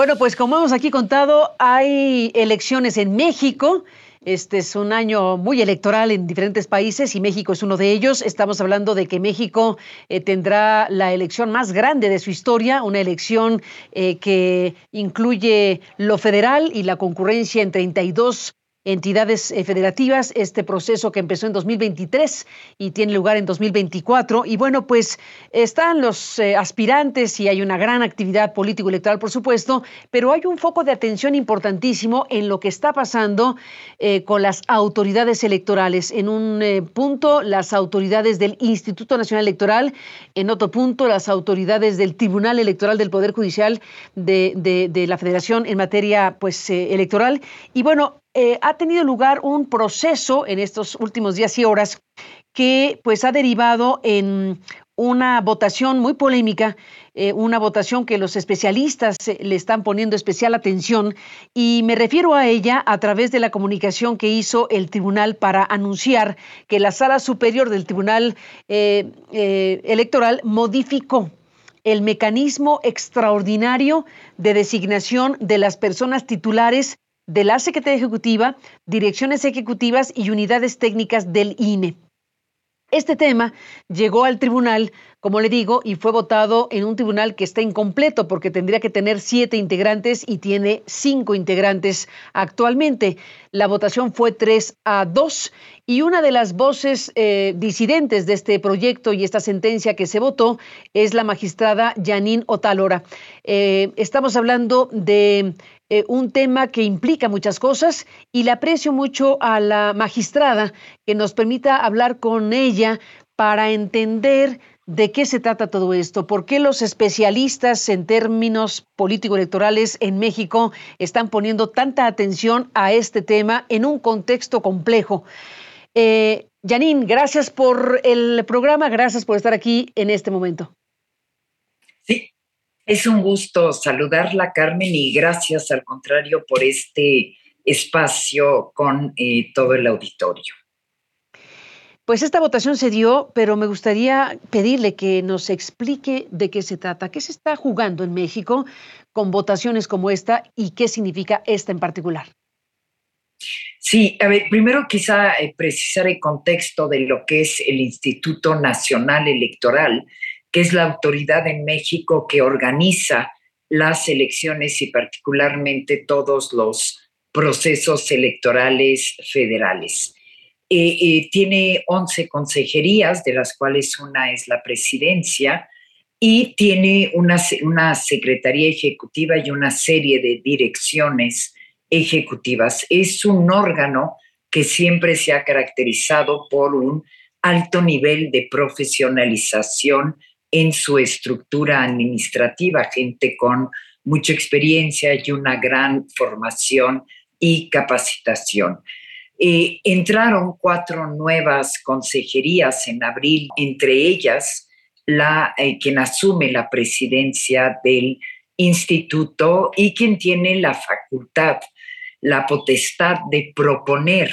Bueno, pues como hemos aquí contado, hay elecciones en México. Este es un año muy electoral en diferentes países y México es uno de ellos. Estamos hablando de que México eh, tendrá la elección más grande de su historia, una elección eh, que incluye lo federal y la concurrencia en 32 entidades eh, federativas, este proceso que empezó en 2023 y tiene lugar en 2024. Y bueno, pues están los eh, aspirantes y hay una gran actividad político-electoral, por supuesto, pero hay un foco de atención importantísimo en lo que está pasando eh, con las autoridades electorales. En un punto, las autoridades del Instituto Nacional Electoral, en otro punto, las autoridades del Tribunal Electoral del Poder Judicial de, de la Federación en materia pues, electoral. Y bueno, eh, ha tenido lugar un proceso en estos últimos días y horas que pues ha derivado en una votación muy polémica, eh, una votación que los especialistas eh, le están poniendo especial atención y me refiero a ella a través de la comunicación que hizo el tribunal para anunciar que la sala superior del tribunal electoral modificó el mecanismo extraordinario de designación de las personas titulares de la Secretaría Ejecutiva, direcciones ejecutivas y unidades técnicas del INE. Este tema llegó al tribunal, como le digo, y fue votado en un tribunal que está incompleto porque tendría que tener siete integrantes y tiene cinco integrantes actualmente. La votación fue tres a dos y una de las voces eh, disidentes de este proyecto y esta sentencia que se votó es la magistrada Janine Otalora. Eh, estamos hablando de eh, un tema que implica muchas cosas y le aprecio mucho a la magistrada que nos permita hablar con ella para entender de qué se trata todo esto, por qué los especialistas en términos político-electorales en México están poniendo tanta atención a este tema en un contexto complejo. Eh, Janine, gracias por el programa, gracias por estar aquí en este momento. Sí, es un gusto saludarla, Carmen, y gracias al contrario por este espacio con eh, todo el auditorio. Pues esta votación se dio, pero me gustaría pedirle que nos explique de qué se trata, qué se está jugando en México con votaciones como esta y qué significa esta en particular. Sí, a ver, primero quizá eh, precisar el contexto de lo que es el Instituto Nacional Electoral, que es la autoridad en México que organiza las elecciones y particularmente todos los procesos electorales federales. Eh, eh, tiene 11 consejerías, de las cuales una es la presidencia, y tiene una, una secretaría ejecutiva y una serie de direcciones ejecutivas. Es un órgano que siempre se ha caracterizado por un alto nivel de profesionalización en su estructura administrativa, gente con mucha experiencia y una gran formación y capacitación. Eh, entraron cuatro nuevas consejerías en abril, entre ellas la, eh, quien asume la presidencia del instituto y quien tiene la facultad, la potestad de proponer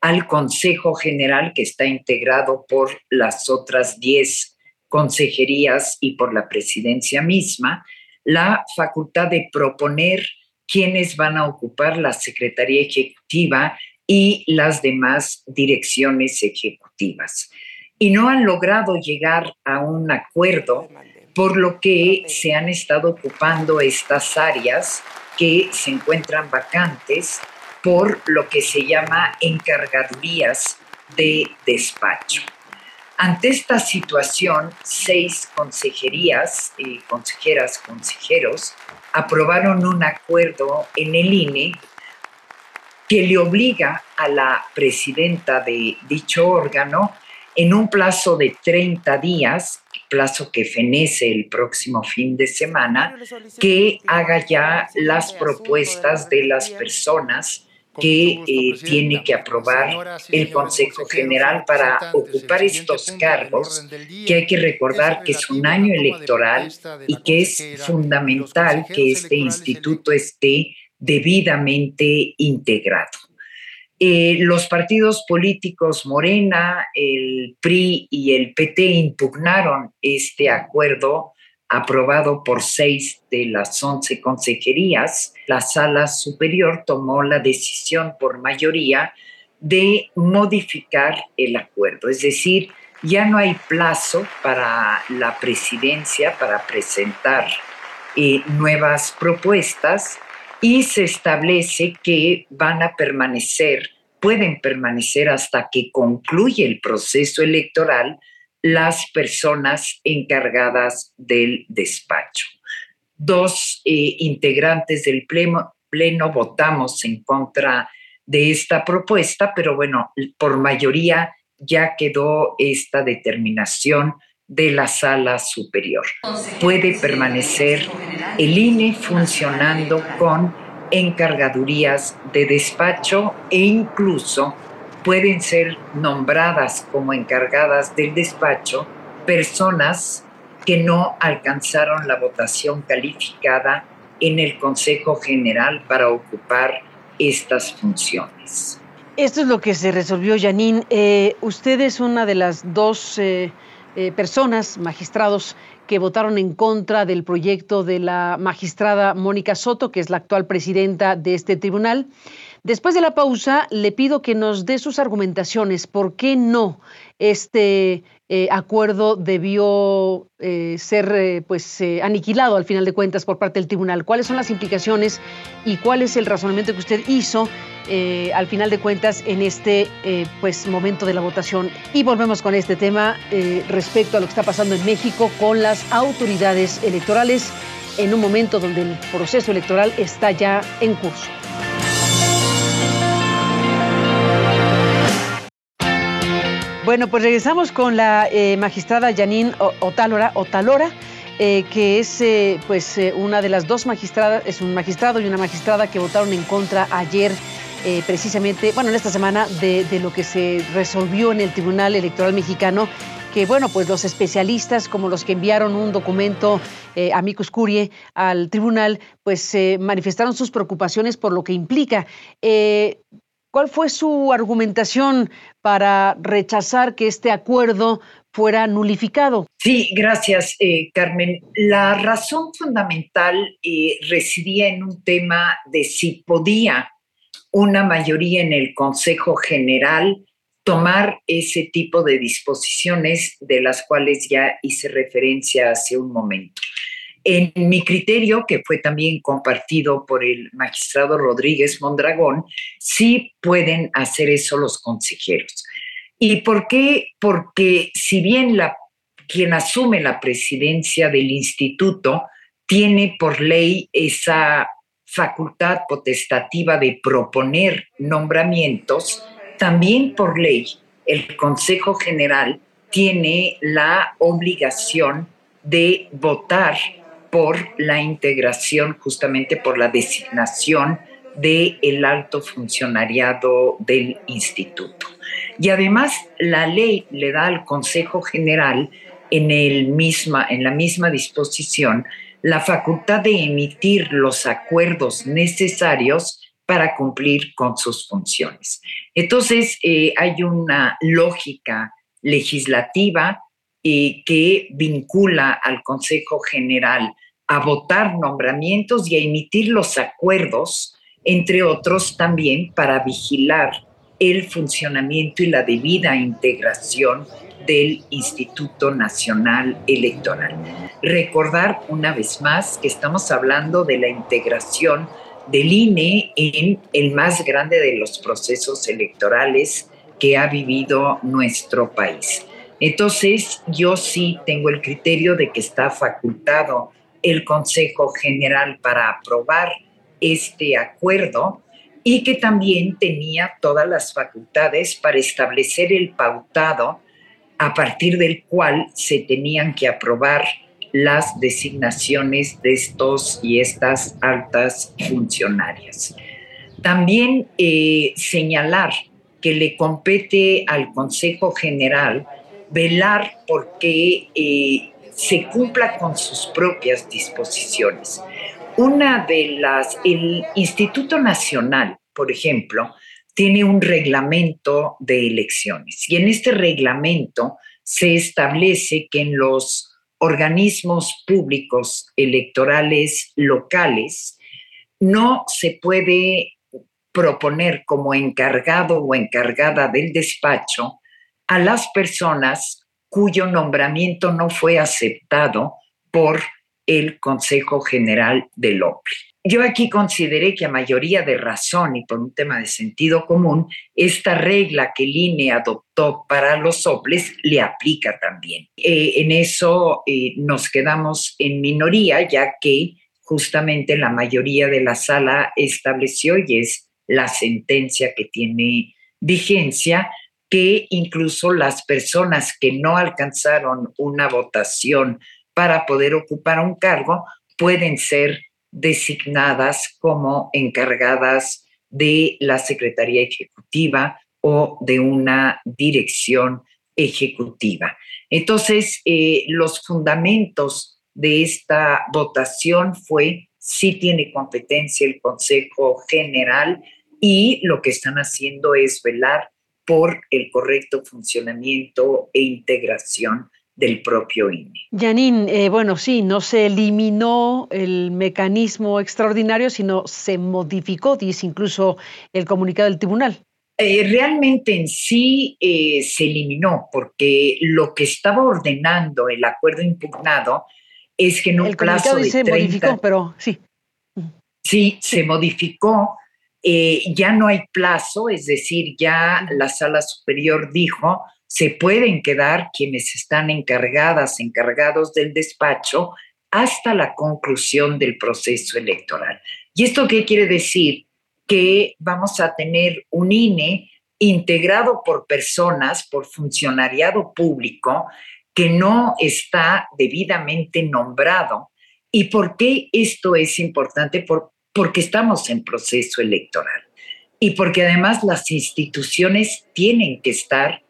al Consejo General, que está integrado por las otras diez consejerías y por la presidencia misma la facultad de proponer quiénes van a ocupar la Secretaría Ejecutiva y las demás direcciones ejecutivas. Y no han logrado llegar a un acuerdo, por lo que se han estado ocupando estas áreas que se encuentran vacantes por lo que se llama encargadurías de despacho. Ante esta situación, seis consejerías, y consejeras, consejeros, aprobaron un acuerdo en el INE que le obliga a la presidenta de dicho órgano en un plazo de 30 días, plazo que fenece el próximo fin de semana, que haga ya las propuestas de las personas que eh, tiene que aprobar el Consejo General para ocupar estos cargos, que hay que recordar que es un año electoral y que es fundamental que este instituto esté debidamente integrado. Eh, los partidos políticos Morena, el PRI y el PT impugnaron este acuerdo aprobado por seis de las once consejerías, la sala superior tomó la decisión por mayoría de modificar el acuerdo. Es decir, ya no hay plazo para la presidencia para presentar eh, nuevas propuestas y se establece que van a permanecer, pueden permanecer hasta que concluya el proceso electoral las personas encargadas del despacho. Dos eh, integrantes del pleno, pleno votamos en contra de esta propuesta, pero bueno, por mayoría ya quedó esta determinación de la sala superior. Puede permanecer el INE funcionando con encargadurías de despacho e incluso pueden ser nombradas como encargadas del despacho personas que no alcanzaron la votación calificada en el Consejo General para ocupar estas funciones. Esto es lo que se resolvió, Janine. Eh, usted es una de las dos eh, eh, personas, magistrados, que votaron en contra del proyecto de la magistrada Mónica Soto, que es la actual presidenta de este tribunal. Después de la pausa, le pido que nos dé sus argumentaciones. ¿Por qué no este eh, acuerdo debió eh, ser pues aniquilado al final de cuentas por parte del tribunal. ¿Cuáles son las implicaciones y cuál es el razonamiento que usted hizo al final de cuentas en este pues momento de la votación? Y volvemos con este tema respecto a lo que está pasando en México con las autoridades electorales en un momento donde el proceso electoral está ya en curso. Bueno, pues regresamos con la eh, magistrada Janine Otalora, Otalora eh, que es eh, pues una de las dos magistradas, es un magistrado y una magistrada que votaron en contra ayer precisamente, bueno, en esta semana de, lo que se resolvió en el Tribunal Electoral Mexicano, que bueno, pues los especialistas como los que enviaron un documento a Micus Curie al tribunal, pues manifestaron sus preocupaciones por lo que implica. ¿Cuál fue su argumentación para rechazar que este acuerdo fuera nulificado? Sí, gracias, eh, Carmen. La razón fundamental eh, residía en un tema de si podía una mayoría en el Consejo General tomar ese tipo de disposiciones de las cuales ya hice referencia hace un momento. En mi criterio, que fue también compartido por el magistrado Rodríguez Mondragón, sí pueden hacer eso los consejeros. ¿Y por qué? Porque si bien la, quien asume la presidencia del instituto tiene por ley esa facultad potestativa de proponer nombramientos, también por ley el Consejo General tiene la obligación de votar por la integración, justamente por la designación del el alto funcionariado del instituto. Y además la ley le da al Consejo General en, el misma, en la misma disposición la facultad de emitir los acuerdos necesarios para cumplir con sus funciones. Entonces, eh, hay una lógica legislativa que vincula al Consejo General a votar nombramientos y a emitir los acuerdos, entre otros también para vigilar el funcionamiento y la debida integración del Instituto Nacional Electoral. Recordar una vez más que estamos hablando de la integración del INE en el más grande de los procesos electorales que ha vivido nuestro país. Entonces, yo sí tengo el criterio de que está facultado el Consejo General para aprobar este acuerdo y que también tenía todas las facultades para establecer el pautado a partir del cual se tenían que aprobar las designaciones de estos y estas altas funcionarias. También eh, señalar que le compete al Consejo General velar porque eh, se cumpla con sus propias disposiciones. Una de las, el Instituto Nacional, por ejemplo, tiene un reglamento de elecciones y en este reglamento se establece que en los organismos públicos electorales locales, no se puede proponer como encargado o encargada del despacho a las personas cuyo nombramiento no fue aceptado por el Consejo General del OPLI. Yo aquí consideré que a mayoría de razón y por un tema de sentido común, esta regla que el INE adoptó para los OPLES le aplica también. Eh, en eso eh, nos quedamos en minoría, ya que justamente la mayoría de la sala estableció, y es la sentencia que tiene vigencia, que incluso las personas que no alcanzaron una votación para poder ocupar un cargo pueden ser designadas como encargadas de la Secretaría Ejecutiva o de una dirección ejecutiva. Entonces, eh, los fundamentos de esta votación fue si tiene competencia el Consejo General y lo que están haciendo es velar por el correcto funcionamiento e integración del propio INE. Yanin, eh, bueno, sí, no se eliminó el mecanismo extraordinario, sino se modificó, dice incluso el comunicado del tribunal. Eh, realmente en sí eh, se eliminó, porque lo que estaba ordenando el acuerdo impugnado es que en un plazo de se modificó, pero sí. Sí, se modificó. ya no hay plazo, es decir, ya la sala superior dijo se pueden quedar quienes están encargadas, encargados del despacho, hasta la conclusión del proceso electoral. ¿Y esto qué quiere decir? Que vamos a tener un INE integrado por personas, por funcionariado público, que no está debidamente nombrado. ¿Y por qué esto es importante? porque estamos en proceso electoral y porque además las instituciones tienen que estar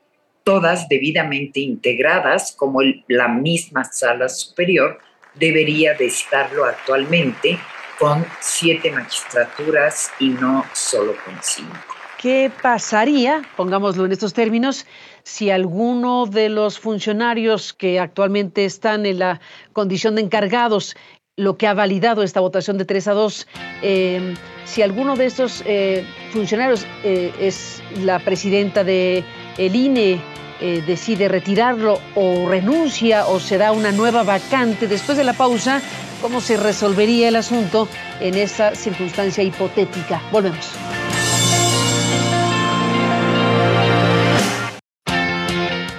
todas debidamente integradas, como la misma sala superior debería de estarlo actualmente con siete magistraturas y no solo con cinco. ¿Qué pasaría, pongámoslo en estos términos, si alguno de los funcionarios que actualmente están en la condición de encargados, lo que ha validado esta votación de 3 a 2, eh, si alguno de estos eh, funcionarios eh, es la presidenta del el INE, eh, decide retirarlo o renuncia o se da una nueva vacante después de la pausa, ¿cómo se resolvería el asunto en esa circunstancia hipotética? Volvemos.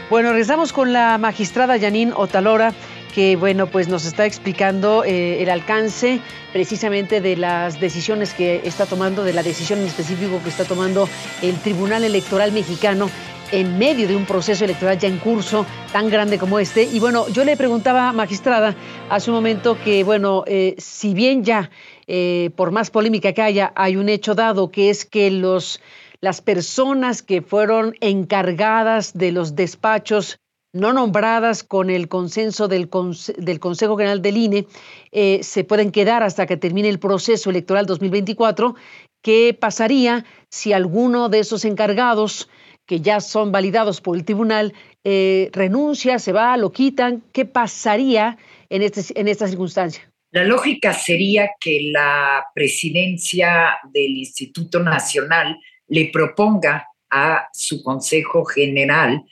Bueno, regresamos con la magistrada Janine Otalora que bueno, pues nos está explicando eh, el alcance precisamente de las decisiones que está tomando, de la decisión en específico que está tomando el Tribunal Electoral Mexicano en medio de un proceso electoral ya en curso tan grande como este. Y bueno, yo le preguntaba, magistrada, hace un momento que, bueno, eh, si bien ya, eh, por más polémica que haya, hay un hecho dado, que es que los, las personas que fueron encargadas de los despachos no nombradas con el consenso del, Consejo General del INE, eh, se pueden quedar hasta que termine el proceso electoral 2024. ¿Qué pasaría si alguno de esos encargados que ya son validados por el tribunal, eh, renuncia, se va, lo quitan. ¿Qué pasaría este, en esta circunstancia? La lógica sería que la presidencia del Instituto Nacional le proponga a su Consejo General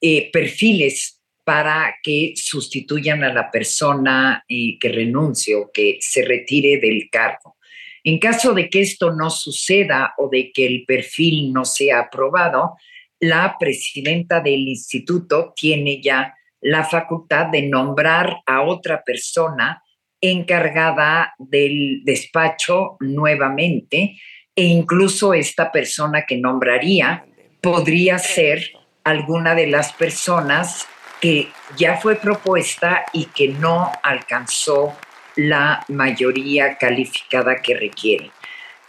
eh, perfiles para que sustituyan a la persona eh, que renuncie o que se retire del cargo. En caso de que esto no suceda o de que el perfil no sea aprobado, la presidenta del instituto tiene ya la facultad de nombrar a otra persona encargada del despacho nuevamente e incluso esta persona que nombraría podría ser alguna de las personas que ya fue propuesta y que no alcanzó la mayoría calificada que requiere.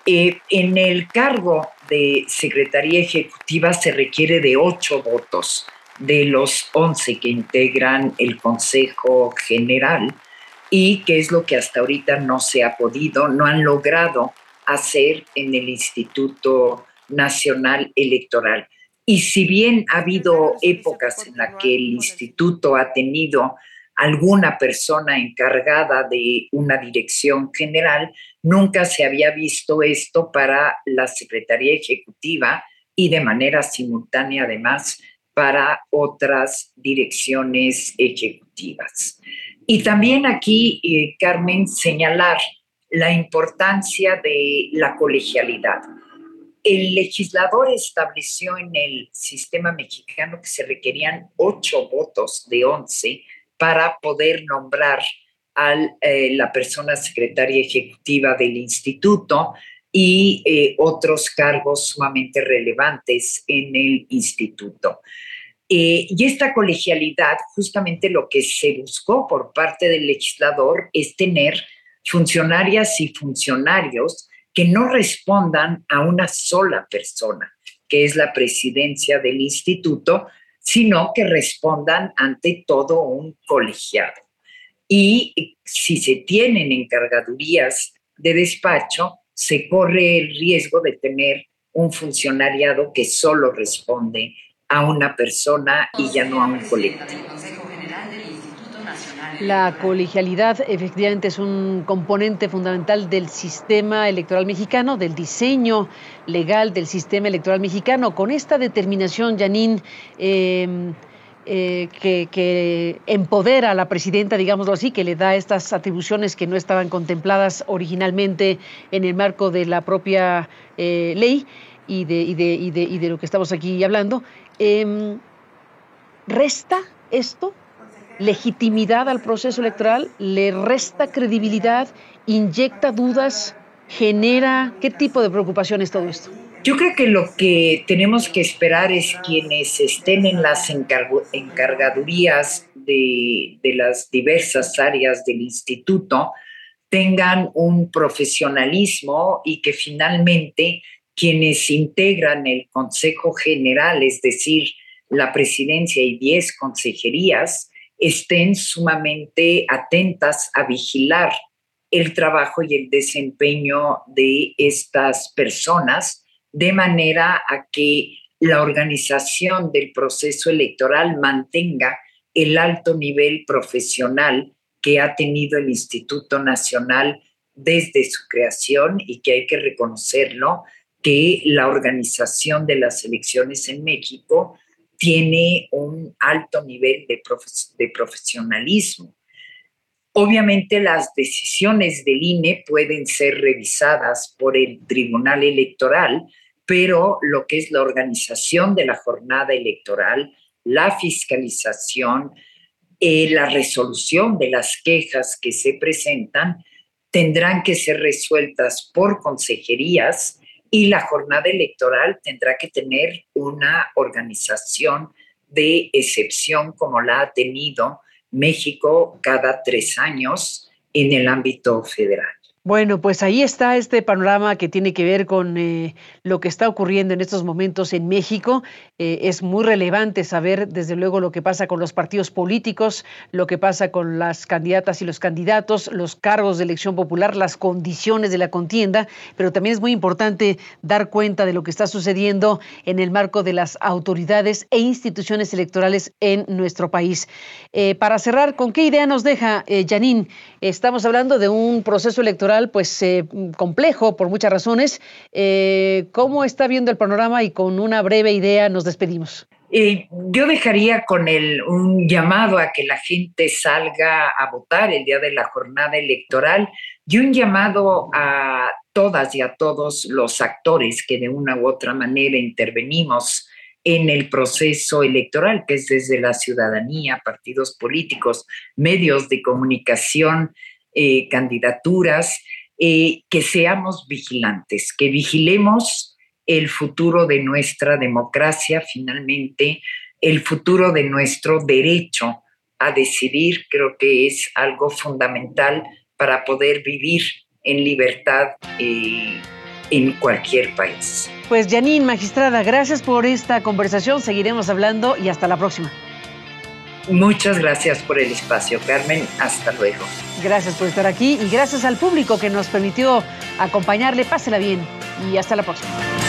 Eh, en el cargo de Secretaría Ejecutiva se requiere de ocho votos de los once que integran el Consejo General y que es lo que hasta ahorita no se ha podido, no han logrado hacer en el Instituto Nacional Electoral. Y si bien ha habido épocas en las que el instituto ha tenido alguna persona encargada de una dirección general. Nunca se había visto esto para la Secretaría Ejecutiva y de manera simultánea además para otras direcciones ejecutivas. Y también aquí, eh, Carmen, señalar la importancia de la colegialidad. El legislador estableció en el sistema mexicano que se requerían ocho votos de once para poder nombrar a eh, la persona secretaria ejecutiva del instituto y eh, otros cargos sumamente relevantes en el instituto. Eh, y esta colegialidad, justamente lo que se buscó por parte del legislador es tener funcionarias y funcionarios que no respondan a una sola persona, que es la presidencia del instituto, sino que respondan ante todo un colegiado. Y si se tienen encargadurías de despacho, se corre el riesgo de tener un funcionariado que solo responde a una persona y ya no a un colectivo. La colegialidad efectivamente es un componente fundamental del sistema electoral mexicano, del diseño legal del sistema electoral mexicano. Con esta determinación, Janine, em, eh, que, empodera a la presidenta, digámoslo así, que le da estas atribuciones que no estaban contempladas originalmente en el marco de la propia eh, ley y de, y, de, y, de, y de, lo que estamos aquí hablando. Em, ¿Resta esto legitimidad al proceso electoral, le resta credibilidad, inyecta dudas, genera, ¿qué tipo de preocupación es todo esto? Yo creo que lo que tenemos que esperar es quienes estén en las encargadurías de, de las diversas áreas del instituto tengan un profesionalismo y que finalmente quienes integran el Consejo General, es decir, la presidencia y 10 consejerías, estén sumamente atentas a vigilar el trabajo y el desempeño de estas personas, de manera a que la organización del proceso electoral mantenga el alto nivel profesional que ha tenido el Instituto Nacional desde su creación y que hay que reconocerlo, que la organización de las elecciones en México tiene un alto nivel de, profesionalismo. Obviamente las decisiones del INE pueden ser revisadas por el Tribunal Electoral, pero lo que es la organización de la jornada electoral, la fiscalización, eh, la resolución de las quejas que se presentan, tendrán que ser resueltas por consejerías y la jornada electoral tendrá que tener una organización de excepción como la ha tenido México cada tres años en el ámbito federal. Bueno, pues ahí está este panorama que tiene que ver con eh, lo que está ocurriendo en estos momentos en México. Eh, es muy relevante saber, desde luego, lo que pasa con los partidos políticos, lo que pasa con las candidatas y los candidatos, los cargos de elección popular, las condiciones de la contienda, pero también es muy importante dar cuenta de lo que está sucediendo en el marco de las autoridades e instituciones electorales en nuestro país. Eh, para cerrar, ¿con qué idea nos deja, Janine? Estamos hablando de un proceso electoral pues eh, complejo por muchas razones. Eh, ¿Cómo está viendo el panorama y con una breve idea nos despedimos? Yo dejaría con el, un llamado a que la gente salga a votar el día de la jornada electoral y un llamado a todas y a todos los actores que de una u otra manera intervenimos en el proceso electoral, que es desde la ciudadanía, partidos políticos, medios de comunicación, eh, candidaturas, eh, que seamos vigilantes, que vigilemos el futuro de nuestra democracia, finalmente, el futuro de nuestro derecho a decidir, creo que es algo fundamental para poder vivir en libertad eh, en cualquier país. Pues Janine, magistrada, gracias por esta conversación. Seguiremos hablando y hasta la próxima. Muchas gracias por el espacio, Carmen. Hasta luego. Gracias por estar aquí y gracias al público que nos permitió acompañarle. Pásela bien y hasta la próxima.